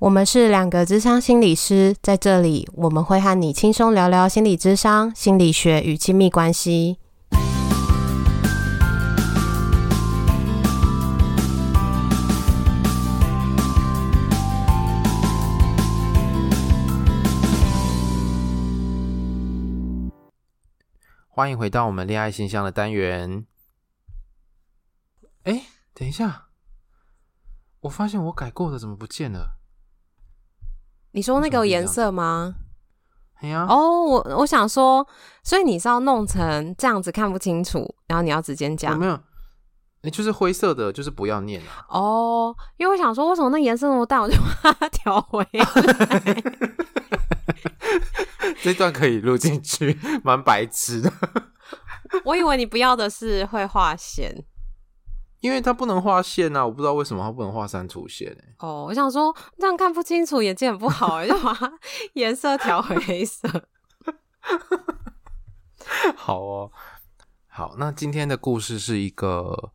我们是两个智商心理师，在这里我们会和你轻松聊聊心理智商、心理学与亲密关系。欢迎回到我们恋爱信箱的单元。哎，等一下，我发现我改过的怎么不见了？你说那个颜色吗？哎呀，哦，我我想说，所以你是要弄成这样子看不清楚，然后你要直接讲？没有，你就是灰色的，就是不要念啊。哦，因为我想说，为什么那颜色那么淡，我就把它 调回来。这段可以录进去，蛮白痴的。我以为你不要的是会画线。因为它不能画线啊，我不知道为什么它不能画删除线哎。哦，我想说这样看不清楚，眼睛很不好哎，就把它 颜色调回黑色。好哦，好，那今天的故事是一个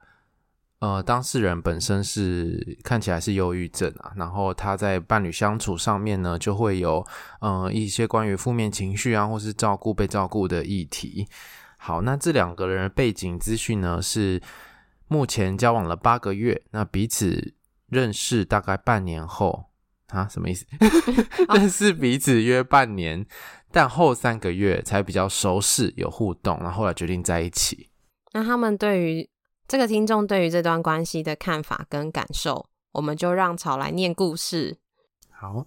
呃，当事人本身是看起来是忧郁症啊，然后他在伴侣相处上面呢，就会有呃一些关于负面情绪啊，或是照顾被照顾的议题。好，那这两个人的背景资讯呢是。目前交往了八个月，那彼此认识大概半年后啊，什么意思？认识彼此约半年，但后三个月才比较熟识有互动，然后后来决定在一起。那他们对于这个听众对于这段关系的看法跟感受，我们就让草来念故事。好，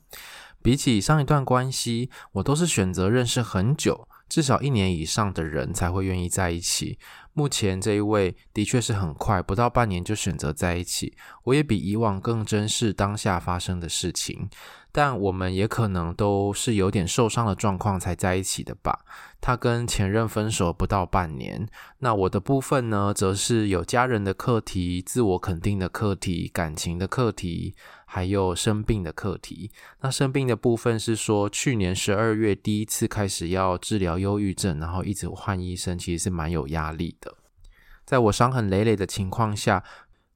比起上一段关系，我都是选择认识很久，至少一年以上的人才会愿意在一起。目前这一位的确是很快，不到半年就选择在一起。我也比以往更珍视当下发生的事情，但我们也可能都是有点受伤的状况才在一起的吧。他跟前任分手不到半年，那我的部分呢，则是有家人的课题、自我肯定的课题、感情的课题。还有生病的课题。那生病的部分是说，去年十二月第一次开始要治疗忧郁症，然后一直换医生，其实是蛮有压力的。在我伤痕累累的情况下，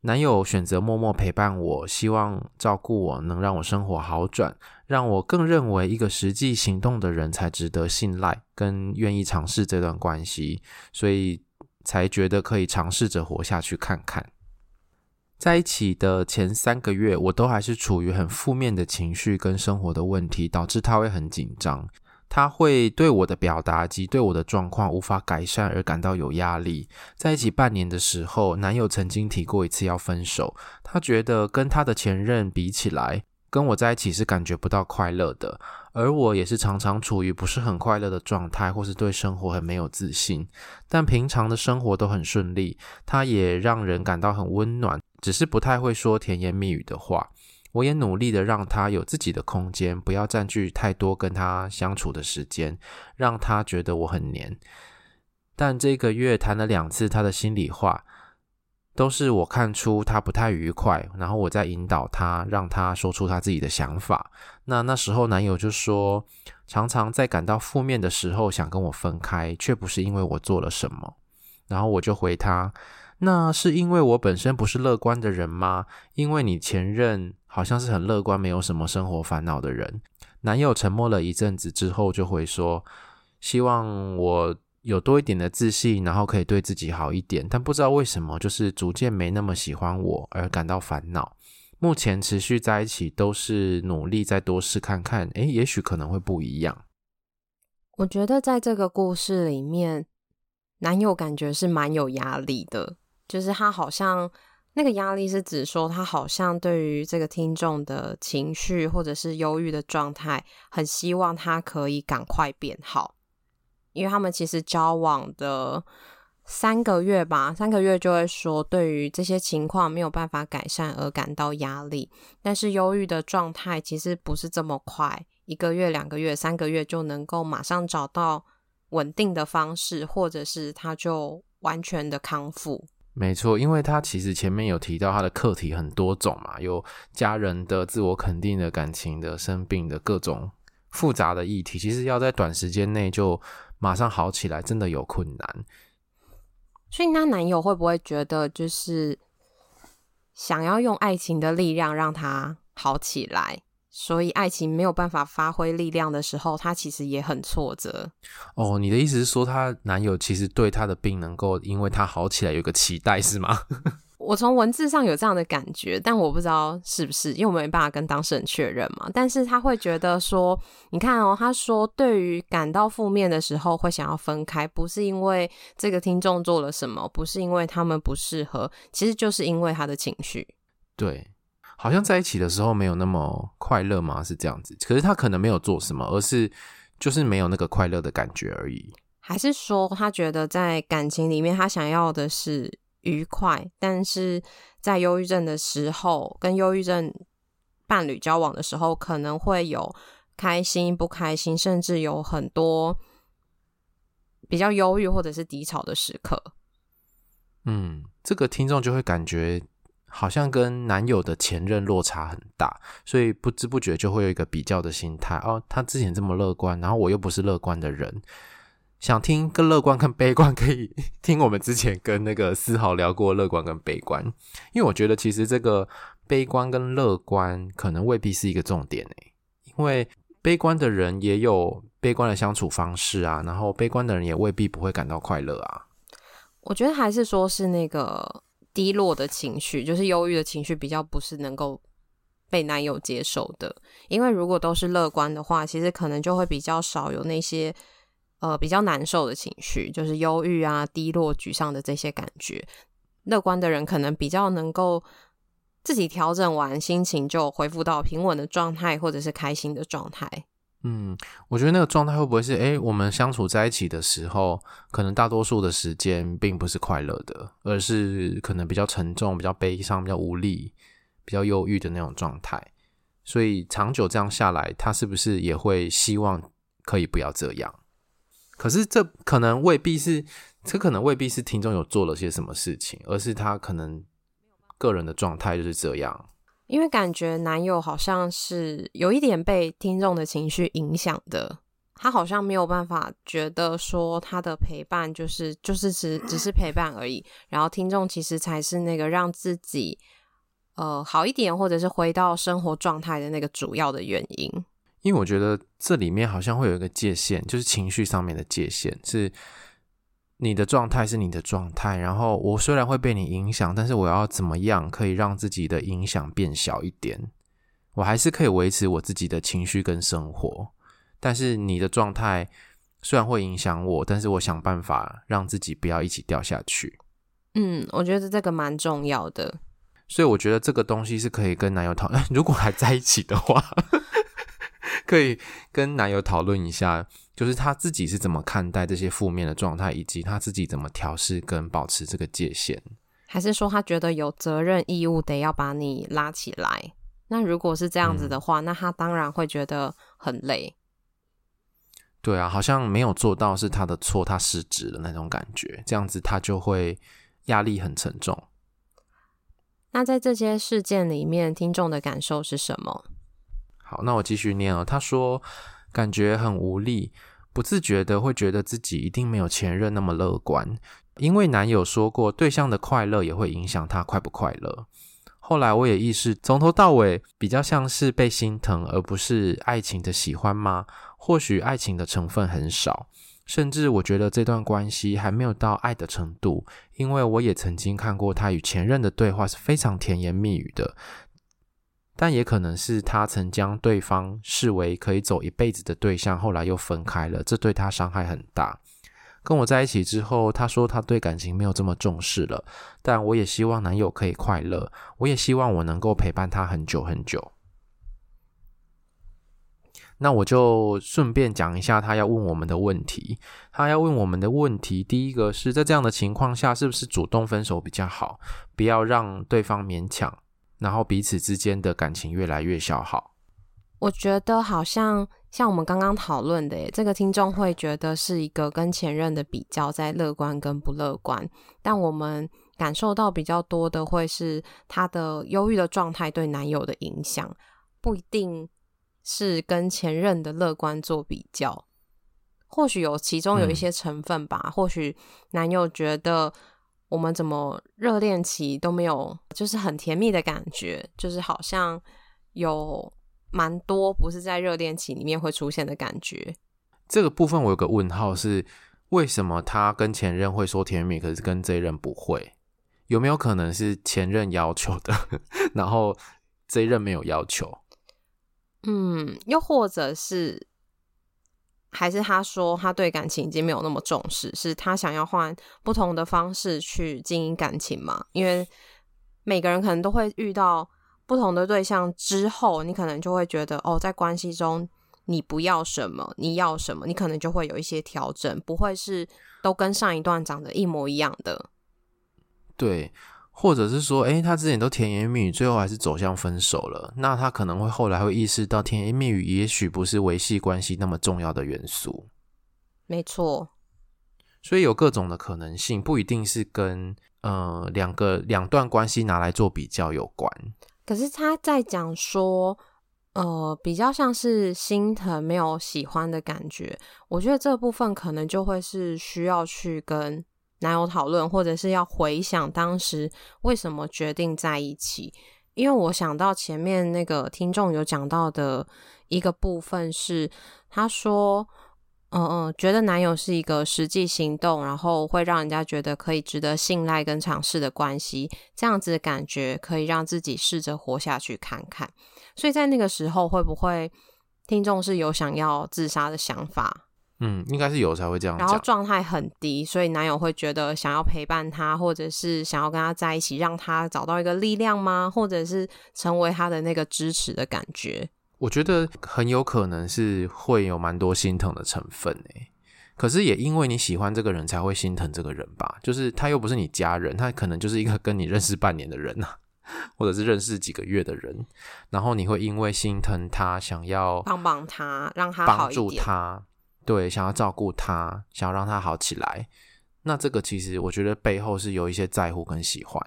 男友选择默默陪伴我，希望照顾我，能让我生活好转，让我更认为一个实际行动的人才值得信赖，跟愿意尝试这段关系，所以才觉得可以尝试着活下去看看。在一起的前三个月，我都还是处于很负面的情绪跟生活的问题，导致他会很紧张。他会对我的表达及对我的状况无法改善而感到有压力。在一起半年的时候，男友曾经提过一次要分手，他觉得跟他的前任比起来，跟我在一起是感觉不到快乐的。而我也是常常处于不是很快乐的状态，或是对生活很没有自信。但平常的生活都很顺利，他也让人感到很温暖。只是不太会说甜言蜜语的话，我也努力的让他有自己的空间，不要占据太多跟他相处的时间，让他觉得我很黏。但这个月谈了两次他的心里话，都是我看出他不太愉快，然后我在引导他，让他说出他自己的想法。那那时候男友就说，常常在感到负面的时候想跟我分开，却不是因为我做了什么。然后我就回他。那是因为我本身不是乐观的人吗？因为你前任好像是很乐观，没有什么生活烦恼的人。男友沉默了一阵子之后，就会说：“希望我有多一点的自信，然后可以对自己好一点。”但不知道为什么，就是逐渐没那么喜欢我，而感到烦恼。目前持续在一起，都是努力再多试看看，诶，也许可能会不一样。我觉得在这个故事里面，男友感觉是蛮有压力的。就是他好像那个压力是指说，他好像对于这个听众的情绪或者是忧郁的状态，很希望他可以赶快变好，因为他们其实交往的三个月吧，三个月就会说，对于这些情况没有办法改善而感到压力。但是忧郁的状态其实不是这么快，一个月、两个月、三个月就能够马上找到稳定的方式，或者是他就完全的康复。没错，因为他其实前面有提到他的课题很多种嘛，有家人的、自我肯定的、感情的、生病的各种复杂的议题，其实要在短时间内就马上好起来，真的有困难。所以，那男友会不会觉得，就是想要用爱情的力量让他好起来？所以爱情没有办法发挥力量的时候，她其实也很挫折。哦，你的意思是说，她男友其实对她的病能够因为她好起来有个期待，是吗？我从文字上有这样的感觉，但我不知道是不是，因为我没办法跟当事人确认嘛。但是他会觉得说，你看哦，他说对于感到负面的时候会想要分开，不是因为这个听众做了什么，不是因为他们不适合，其实就是因为他的情绪。对。好像在一起的时候没有那么快乐吗？是这样子，可是他可能没有做什么，而是就是没有那个快乐的感觉而已。还是说他觉得在感情里面他想要的是愉快，但是在忧郁症的时候，跟忧郁症伴侣交往的时候，可能会有开心、不开心，甚至有很多比较忧郁或者是低潮的时刻。嗯，这个听众就会感觉。好像跟男友的前任落差很大，所以不知不觉就会有一个比较的心态哦。他之前这么乐观，然后我又不是乐观的人，想听更乐观、更悲观，可以 听我们之前跟那个思豪聊过乐观跟悲观。因为我觉得其实这个悲观跟乐观可能未必是一个重点诶，因为悲观的人也有悲观的相处方式啊，然后悲观的人也未必不会感到快乐啊。我觉得还是说是那个。低落的情绪，就是忧郁的情绪，比较不是能够被男友接受的。因为如果都是乐观的话，其实可能就会比较少有那些呃比较难受的情绪，就是忧郁啊、低落、沮丧的这些感觉。乐观的人可能比较能够自己调整完心情，就恢复到平稳的状态，或者是开心的状态。嗯，我觉得那个状态会不会是，诶，我们相处在一起的时候，可能大多数的时间并不是快乐的，而是可能比较沉重、比较悲伤、比较无力、比较忧郁的那种状态。所以长久这样下来，他是不是也会希望可以不要这样？可是这可能未必是，这可能未必是听众有做了些什么事情，而是他可能个人的状态就是这样。因为感觉男友好像是有一点被听众的情绪影响的，他好像没有办法觉得说他的陪伴就是就是只只是陪伴而已，然后听众其实才是那个让自己呃好一点或者是回到生活状态的那个主要的原因。因为我觉得这里面好像会有一个界限，就是情绪上面的界限是。你的状态是你的状态，然后我虽然会被你影响，但是我要怎么样可以让自己的影响变小一点？我还是可以维持我自己的情绪跟生活，但是你的状态虽然会影响我，但是我想办法让自己不要一起掉下去。嗯，我觉得这个蛮重要的，所以我觉得这个东西是可以跟男友讨论，如果还在一起的话。可以跟男友讨论一下，就是他自己是怎么看待这些负面的状态，以及他自己怎么调试跟保持这个界限。还是说他觉得有责任义务得要把你拉起来？那如果是这样子的话，嗯、那他当然会觉得很累。对啊，好像没有做到是他的错，他失职的那种感觉，这样子他就会压力很沉重。那在这些事件里面，听众的感受是什么？好，那我继续念哦。他说，感觉很无力，不自觉的会觉得自己一定没有前任那么乐观，因为男友说过，对象的快乐也会影响他快不快乐。后来我也意识，从头到尾比较像是被心疼，而不是爱情的喜欢吗？或许爱情的成分很少，甚至我觉得这段关系还没有到爱的程度，因为我也曾经看过他与前任的对话是非常甜言蜜语的。但也可能是他曾将对方视为可以走一辈子的对象，后来又分开了，这对他伤害很大。跟我在一起之后，他说他对感情没有这么重视了，但我也希望男友可以快乐，我也希望我能够陪伴他很久很久。那我就顺便讲一下他要问我们的问题。他要问我们的问题，第一个是在这样的情况下，是不是主动分手比较好，不要让对方勉强，然后彼此之间的感情越来越消耗。我觉得好像像我们刚刚讨论的耶，这个听众会觉得是一个跟前任的比较，在乐观跟不乐观，但我们感受到比较多的会是他的忧郁的状态对男友的影响，不一定。是跟前任的乐观做比较，或许有其中有一些成分吧。嗯、或许男友觉得我们怎么热恋期都没有，就是很甜蜜的感觉，就是好像有蛮多不是在热恋期里面会出现的感觉。这个部分我有个问号是，为什么他跟前任会说甜蜜，可是跟这一任不会？有没有可能是前任要求的，然后这一任没有要求？嗯，又或者是，还是他说他对感情已经没有那么重视，是他想要换不同的方式去经营感情嘛？因为每个人可能都会遇到不同的对象之后，你可能就会觉得哦，在关系中你不要什么，你要什么，你可能就会有一些调整，不会是都跟上一段长得一模一样的。对。或者是说，诶，他之前都甜言蜜语，最后还是走向分手了。那他可能会后来会意识到，甜言蜜语也许不是维系关系那么重要的元素。没错，所以有各种的可能性，不一定是跟呃两个两段关系拿来做比较有关。可是他在讲说，呃，比较像是心疼，没有喜欢的感觉。我觉得这部分可能就会是需要去跟。男友讨论，或者是要回想当时为什么决定在一起，因为我想到前面那个听众有讲到的一个部分是，他说，嗯嗯，觉得男友是一个实际行动，然后会让人家觉得可以值得信赖跟尝试的关系，这样子的感觉可以让自己试着活下去看看。所以在那个时候，会不会听众是有想要自杀的想法？嗯，应该是有才会这样。然后状态很低，所以男友会觉得想要陪伴他，或者是想要跟他在一起，让他找到一个力量吗？或者是成为他的那个支持的感觉？我觉得很有可能是会有蛮多心疼的成分诶。可是也因为你喜欢这个人，才会心疼这个人吧？就是他又不是你家人，他可能就是一个跟你认识半年的人啊，或者是认识几个月的人，然后你会因为心疼他，想要帮帮他，让他帮助他。对，想要照顾他，想要让他好起来，那这个其实我觉得背后是有一些在乎跟喜欢。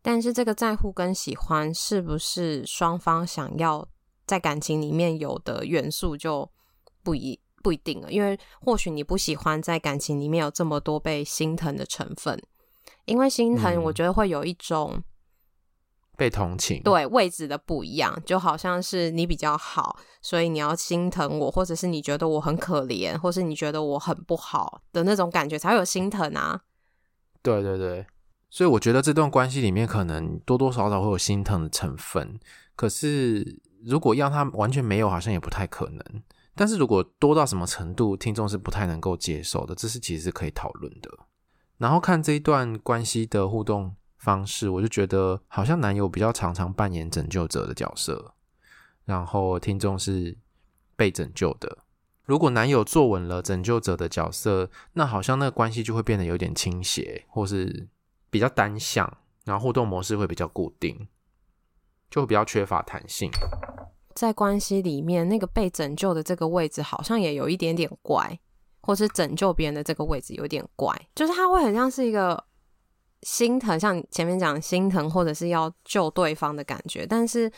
但是这个在乎跟喜欢是不是双方想要在感情里面有的元素就不一不一定了，因为或许你不喜欢在感情里面有这么多被心疼的成分，因为心疼我觉得会有一种。被同情，对，位置的不一样，就好像是你比较好，所以你要心疼我，或者是你觉得我很可怜，或是你觉得我很不好的那种感觉，才会有心疼啊。对对对，所以我觉得这段关系里面可能多多少少会有心疼的成分，可是如果要他完全没有，好像也不太可能。但是如果多到什么程度，听众是不太能够接受的，这是其实是可以讨论的。然后看这一段关系的互动方式，我就觉得好像男友比较常常扮演拯救者的角色，然后听众是被拯救的。如果男友坐稳了拯救者的角色，那好像那个关系就会变得有点倾斜，或是比较单向，然后互动模式会比较固定，就会比较缺乏弹性。在关系里面，那个被拯救的这个位置好像也有一点点怪，或是拯救别人的这个位置有点怪，就是他会很像是一个。心疼，像前面讲心疼，或者是要救对方的感觉，但是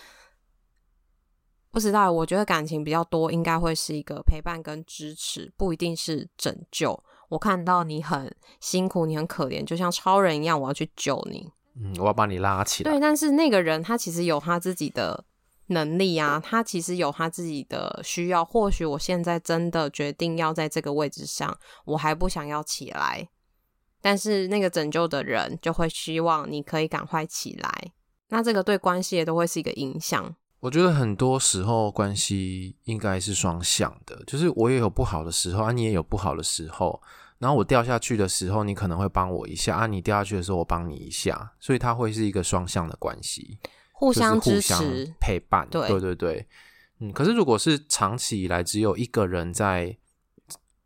不知道。我觉得感情比较多，应该会是一个陪伴跟支持，不一定是拯救。我看到你很辛苦，你很可怜，就像超人一样，我要去救你。嗯，我要把你拉起来。对，但是那个人他其实有他自己的能力啊，他其实有他自己的需要。或许我现在真的决定要在这个位置上，我还不想要起来。但是那个拯救的人就会希望你可以赶快起来，那这个对关系也都会是一个影响。我觉得很多时候关系应该是双向的，就是我也有不好的时候啊，你也有不好的时候，然后我掉下去的时候，你可能会帮我一下啊；你掉下去的时候，我帮你一下，所以它会是一个双向的关系，互相支持、就是、互相陪伴。对对对对，嗯。可是如果是长期以来只有一个人在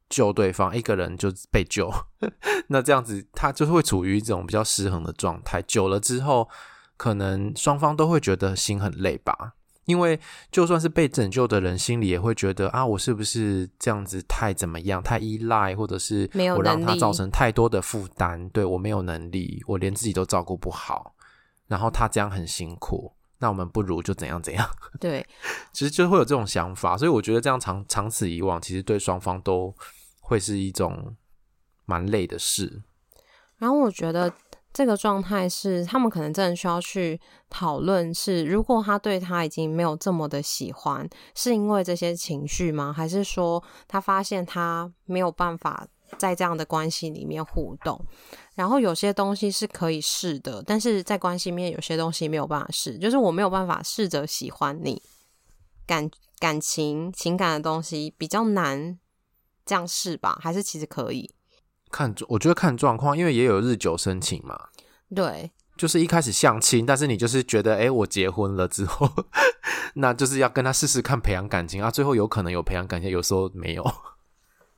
救对方，一个人就被救，那这样子他就会处于一种比较失衡的状态。久了之后，可能双方都会觉得心很累吧。因为就算是被拯救的人，心里也会觉得啊，我是不是这样子太怎么样，太依赖，或者是我让他造成太多的负担，对，我没有能力，我连自己都照顾不好，然后他这样很辛苦，那我们不如就怎样怎样。对，其实就会有这种想法，所以我觉得这样长长此以往，其实对双方都会是一种蛮累的事。然后我觉得。这个状态是他们可能真的需要去讨论，是如果他对他已经没有这么的喜欢，是因为这些情绪吗？还是说他发现他没有办法在这样的关系里面互动？然后有些东西是可以试的，但是在关系里面有些东西没有办法试，就是我没有办法试着喜欢你，感感情情感的东西比较难这样试吧？还是其实可以？看，我觉得看状况，因为也有日久生情嘛。对，就是一开始相亲，但是你就是觉得，哎，我结婚了之后，那就是要跟他试试看培养感情啊。最后有可能有培养感情，有时候没有。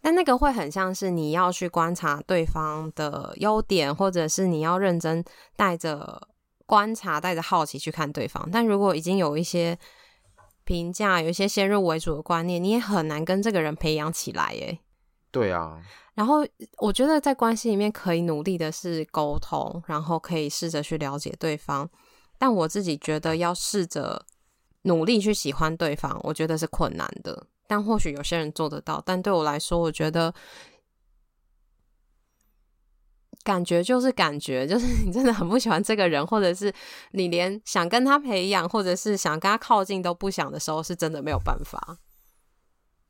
但那个会很像是你要去观察对方的优点，或者是你要认真带着观察、带着好奇去看对方。但如果已经有一些评价，有一些先入为主的观念，你也很难跟这个人培养起来耶。对啊。然后我觉得在关系里面可以努力的是沟通，然后可以试着去了解对方。但我自己觉得要试着努力去喜欢对方，我觉得是困难的。但或许有些人做得到，但对我来说，我觉得感觉就是感觉，就是 你真的很不喜欢这个人，或者是你连想跟他培养，或者是想跟他靠近都不想的时候，是真的没有办法。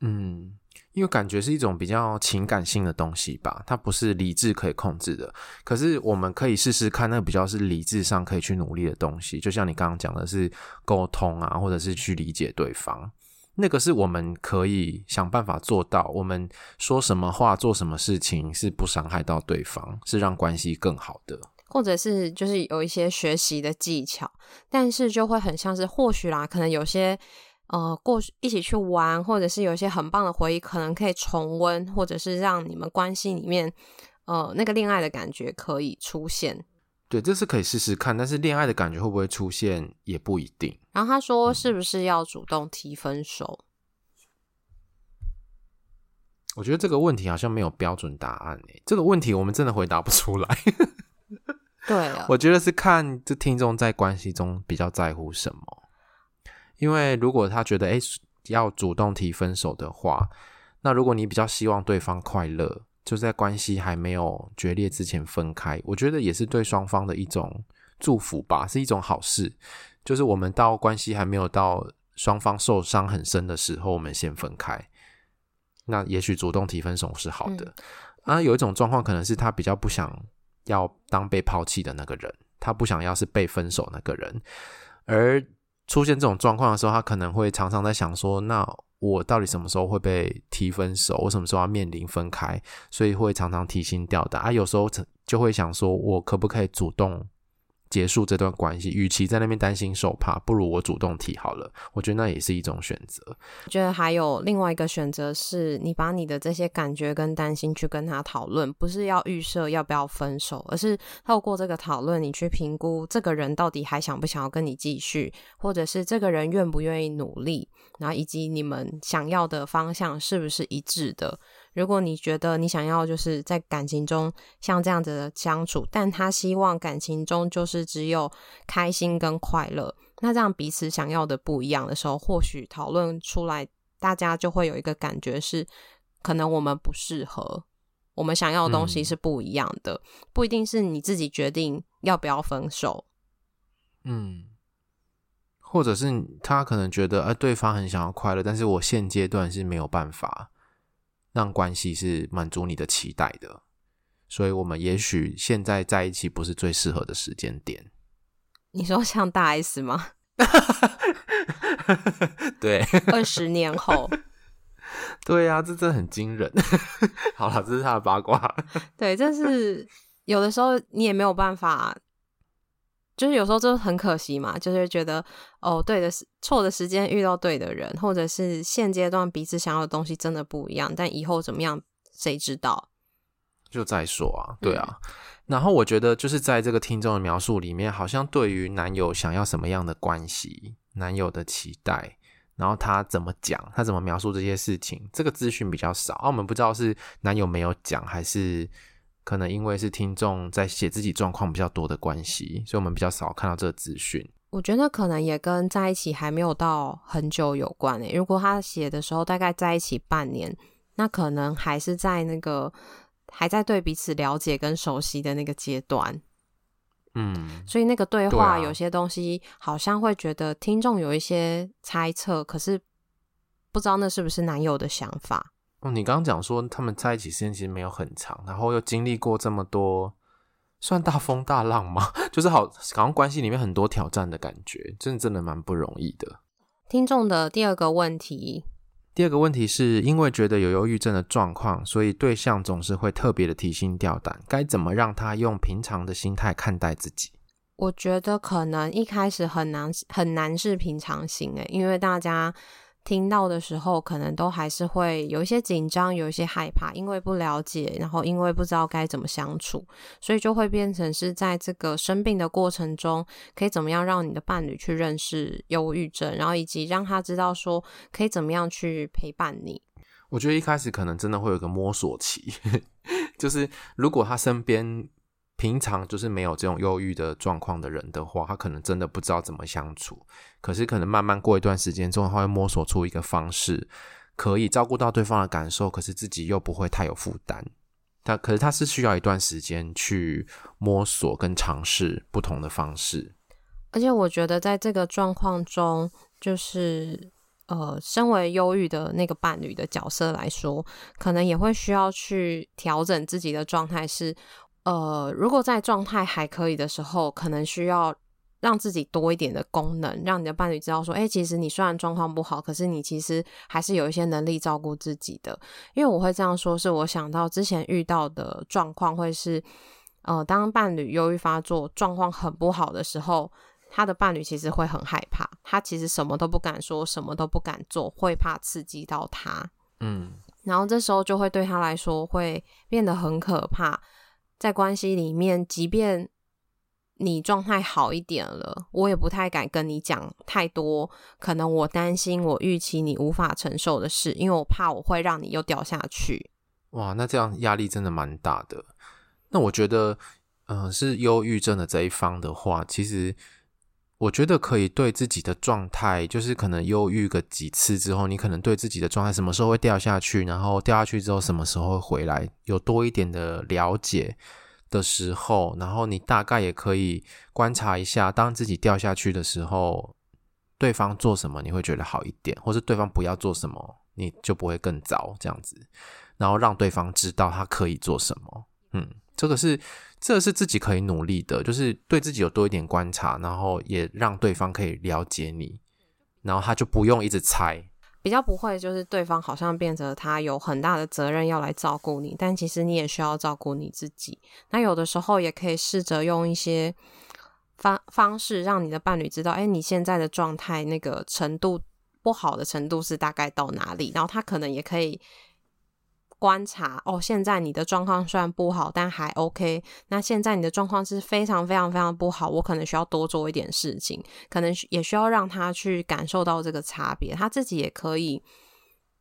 嗯。因为感觉是一种比较情感性的东西吧，它不是理智可以控制的。可是我们可以试试看，那比较是理智上可以去努力的东西。就像你刚刚讲的是沟通啊，或者是去理解对方，那个是我们可以想办法做到。我们说什么话，做什么事情是不伤害到对方，是让关系更好的，或者是就是有一些学习的技巧，但是就会很像是或许啦，可能有些。呃，过一起去玩，或者是有些很棒的回忆，可能可以重温，或者是让你们关系里面，呃，那个恋爱的感觉可以出现。对，这是可以试试看，但是恋爱的感觉会不会出现也不一定。然后他说，是不是要主动提分手？嗯，我觉得这个问题好像没有标准答案诶，这个问题我们真的回答不出来。对啊，我觉得是看这听众在关系中比较在乎什么。因为如果他觉得诶要主动提分手的话，那如果你比较希望对方快乐，就在关系还没有决裂之前分开，我觉得也是对双方的一种祝福吧，是一种好事。就是我们到关系还没有到双方受伤很深的时候，我们先分开。那也许主动提分手是好的。嗯、啊，有一种状况可能是他比较不想要当被抛弃的那个人，他不想要是被分手那个人，而。出现这种状况的时候，他可能会常常在想说：“那我到底什么时候会被提分手？我什么时候要面临分开？”所以会常常提心吊胆啊。有时候就会想说：“我可不可以主动？”结束这段关系，与其在那边担心受怕，不如我主动提好了。我觉得那也是一种选择。我觉得还有另外一个选择是，你把你的这些感觉跟担心去跟他讨论，不是要预设要不要分手，而是透过这个讨论，你去评估这个人到底还想不想要跟你继续，或者是这个人愿不愿意努力，然后以及你们想要的方向是不是一致的。如果你觉得你想要就是在感情中像这样子的相处，但他希望感情中就是只有开心跟快乐，那这样彼此想要的不一样的时候，或许讨论出来，大家就会有一个感觉是，可能我们不适合，我们想要的东西是不一样的，嗯、不一定是你自己决定要不要分手，嗯，或者是他可能觉得，呃，对方很想要快乐，但是我现阶段是没有办法。让关系是满足你的期待的，所以我们也许现在在一起不是最适合的时间点。你说像大 S 吗？对，二十年后，对呀、啊，这真的很惊人。好了，这是他的八卦。对，这是有的时候你也没有办法，就是有时候就很可惜嘛，就是觉得哦，对的，错的时间遇到对的人，或者是现阶段彼此想要的东西真的不一样，但以后怎么样，谁知道？就再说啊，对啊。嗯、然后我觉得就是在这个听众的描述里面，好像对于男友想要什么样的关系，男友的期待。然后他怎么讲，他怎么描述这些事情，这个资讯比较少。啊，我们不知道是男友没有讲，还是可能因为是听众在写自己状况比较多的关系，所以我们比较少看到这个资讯。我觉得可能也跟在一起还没有到很久有关诶。如果他写的时候大概在一起半年，那可能还是在那个还在对彼此了解跟熟悉的那个阶段。嗯，所以那个对话有些东西好像会觉得听众有一些猜测，可是不知道那是不是男友的想法。哦，你刚刚讲说他们在一起时间其实没有很长，然后又经历过这么多，算大风大浪吗？就是好，好像关系里面很多挑战的感觉，真的真的蛮不容易的。听众的第二个问题。第二个问题是因为觉得有忧郁症的状况，所以对象总是会特别的提心吊胆。该怎么让他用平常的心态看待自己？我觉得可能一开始很难很难是平常心诶，因为大家。听到的时候，可能都还是会有一些紧张，有一些害怕，因为不了解，然后因为不知道该怎么相处，所以就会变成是在这个生病的过程中，可以怎么样让你的伴侣去认识忧郁症，然后以及让他知道说可以怎么样去陪伴你。我觉得一开始可能真的会有个摸索期，就是如果他身边。平常就是没有这种忧郁的状况的人的话，他可能真的不知道怎么相处。可是可能慢慢过一段时间之后，他会摸索出一个方式，可以照顾到对方的感受，可是自己又不会太有负担。他可是他是需要一段时间去摸索跟尝试不同的方式。而且我觉得在这个状况中，就是呃，身为忧郁的那个伴侣的角色来说，可能也会需要去调整自己的状态是。呃，如果在状态还可以的时候，可能需要让自己多一点的功能，让你的伴侣知道说，哎，其实你虽然状况不好，可是你其实还是有一些能力照顾自己的。因为我会这样说，是我想到之前遇到的状况，会是，呃，当伴侣忧郁发作，状况很不好的时候，他的伴侣其实会很害怕，他其实什么都不敢说，什么都不敢做，会怕刺激到他，嗯，然后这时候就会对他来说会变得很可怕。在关系里面，即便你状态好一点了，我也不太敢跟你讲太多。可能我担心，我预期你无法承受的事，因为我怕我会让你又掉下去。哇，那这样压力真的蛮大的。那我觉得，嗯、是忧郁症的这一方的话，其实我觉得可以对自己的状态，就是可能忧郁个几次之后，你可能对自己的状态什么时候会掉下去，然后掉下去之后什么时候会回来，有多一点的了解的时候，然后你大概也可以观察一下，当自己掉下去的时候，对方做什么你会觉得好一点，或是对方不要做什么，你就不会更糟这样子，然后让对方知道他可以做什么，嗯。这个是，这是自己可以努力的，就是对自己有多一点观察，然后也让对方可以了解你，然后他就不用一直猜，比较不会就是对方好像变成他有很大的责任要来照顾你，但其实你也需要照顾你自己。那有的时候也可以试着用一些方方式，让你的伴侣知道，哎，你现在的状态那个程度不好的程度是大概到哪里，然后他可能也可以。观察哦，现在你的状况虽然不好，但还 OK。那现在你的状况是非常非常非常不好，我可能需要多做一点事情，可能也需要让他去感受到这个差别，他自己也可以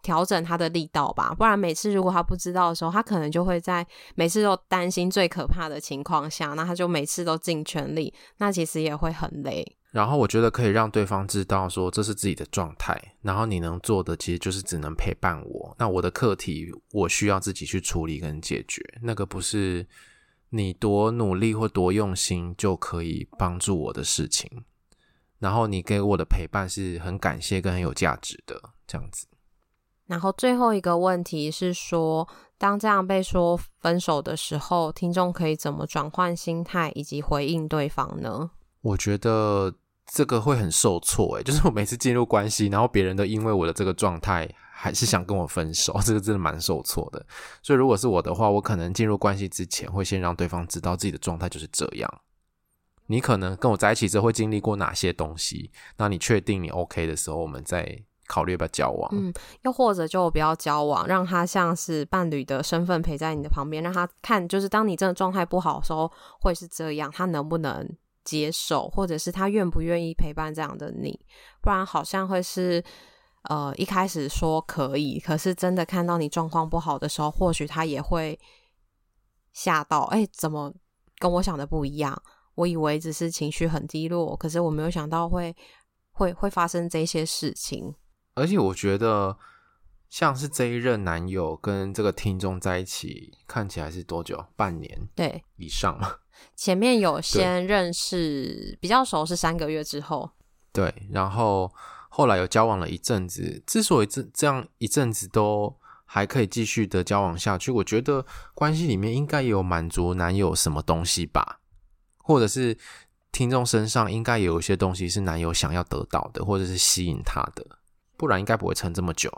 调整他的力道吧。不然每次如果他不知道的时候，他可能就会在每次都担心最可怕的情况下，那他就每次都尽全力，那其实也会很累。然后我觉得可以让对方知道说，这是自己的状态，然后你能做的其实就是只能陪伴我。那我的课题我需要自己去处理跟解决，那个不是你多努力或多用心就可以帮助我的事情。然后你给我的陪伴是很感谢跟很有价值的，这样子。然后最后一个问题是说，当这样被说分手的时候，听众可以怎么转换心态以及回应对方呢？我觉得这个会很受挫，诶，就是我每次进入关系，然后别人都因为我的这个状态还是想跟我分手，这个真的蛮受挫的。所以如果是我的话，我可能进入关系之前，会先让对方知道自己的状态就是这样。你可能跟我在一起之后会经历过哪些东西，那你确定你 OK 的时候，我们再考虑要不要交往。嗯，又或者就不要交往，让他像是伴侣的身份陪在你的旁边，让他看，就是当你真的状态不好的时候会是这样，他能不能接受，或者是他愿不愿意陪伴这样的你？不然好像会是，呃，一开始说可以，可是真的看到你状况不好的时候，或许他也会吓到，哎，怎么跟我想的不一样？我以为只是情绪很低落，可是我没有想到会会会发生这些事情。而且我觉得，像是这一任男友跟这个听众在一起，看起来是多久？半年？对，以上嘛。前面有先认识，比较熟是三个月之后。对，然后后来有交往了一阵子。之所以这这样一阵子都还可以继续的交往下去，我觉得关系里面应该也有满足男友什么东西吧。或者是听众身上应该有一些东西是男友想要得到的，或者是吸引他的，不然应该不会撑这么久。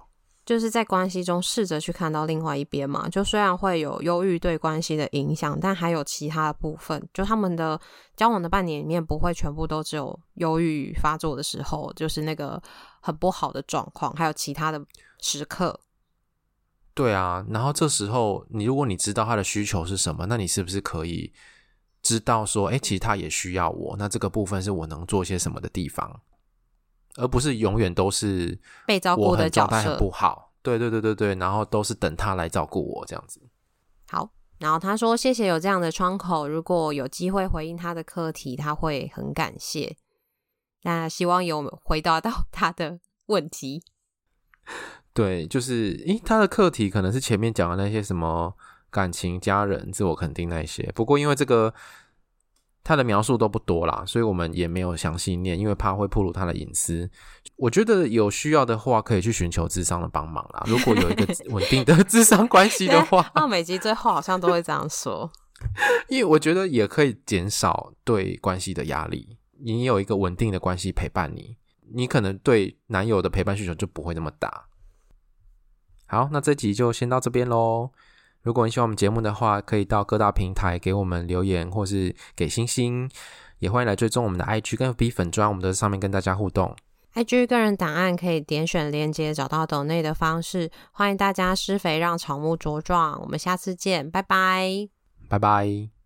就是在关系中试着去看到另外一边嘛，就虽然会有忧郁对关系的影响，但还有其他的部分。就他们的交往的半年里面，不会全部都只有忧郁发作的时候，就是那个很不好的状况，还有其他的时刻。对啊，然后这时候你如果你知道他的需求是什么，那你是不是可以？知道说，哎、其实他也需要我，那这个部分是我能做些什么的地方，而不是永远都是被照顾的角色。很不好，对对对对对，然后都是等他来照顾我这样子。好，然后他说谢谢有这样的窗口，如果有机会回应他的课题，他会很感谢。那希望有回答到 他的问题。对，就是，诶、欸，他的课题可能是前面讲的那些什么。感情、家人、自我肯定那些，不过因为这个他的描述都不多啦，所以我们也没有详细念，因为怕会暴露他的隐私。我觉得有需要的话，可以去寻求智商的帮忙啦。如果有一个稳定的智商关系的话，那每集最后好像都会这样说，因为我觉得也可以减少对关系的压力。你有一个稳定的关系陪伴你，你可能对男友的陪伴需求就不会那么大。好，那这集就先到这边喽。如果你喜欢我们节目的话，可以到各大平台给我们留言，或是给星星。也欢迎来追踪我们的 IG 跟 FB 粉砖，我们都在上面跟大家互动。IG 个人档案可以点选连接找到抖内的方式。欢迎大家施肥让草木茁壮。我们下次见，拜拜，拜拜。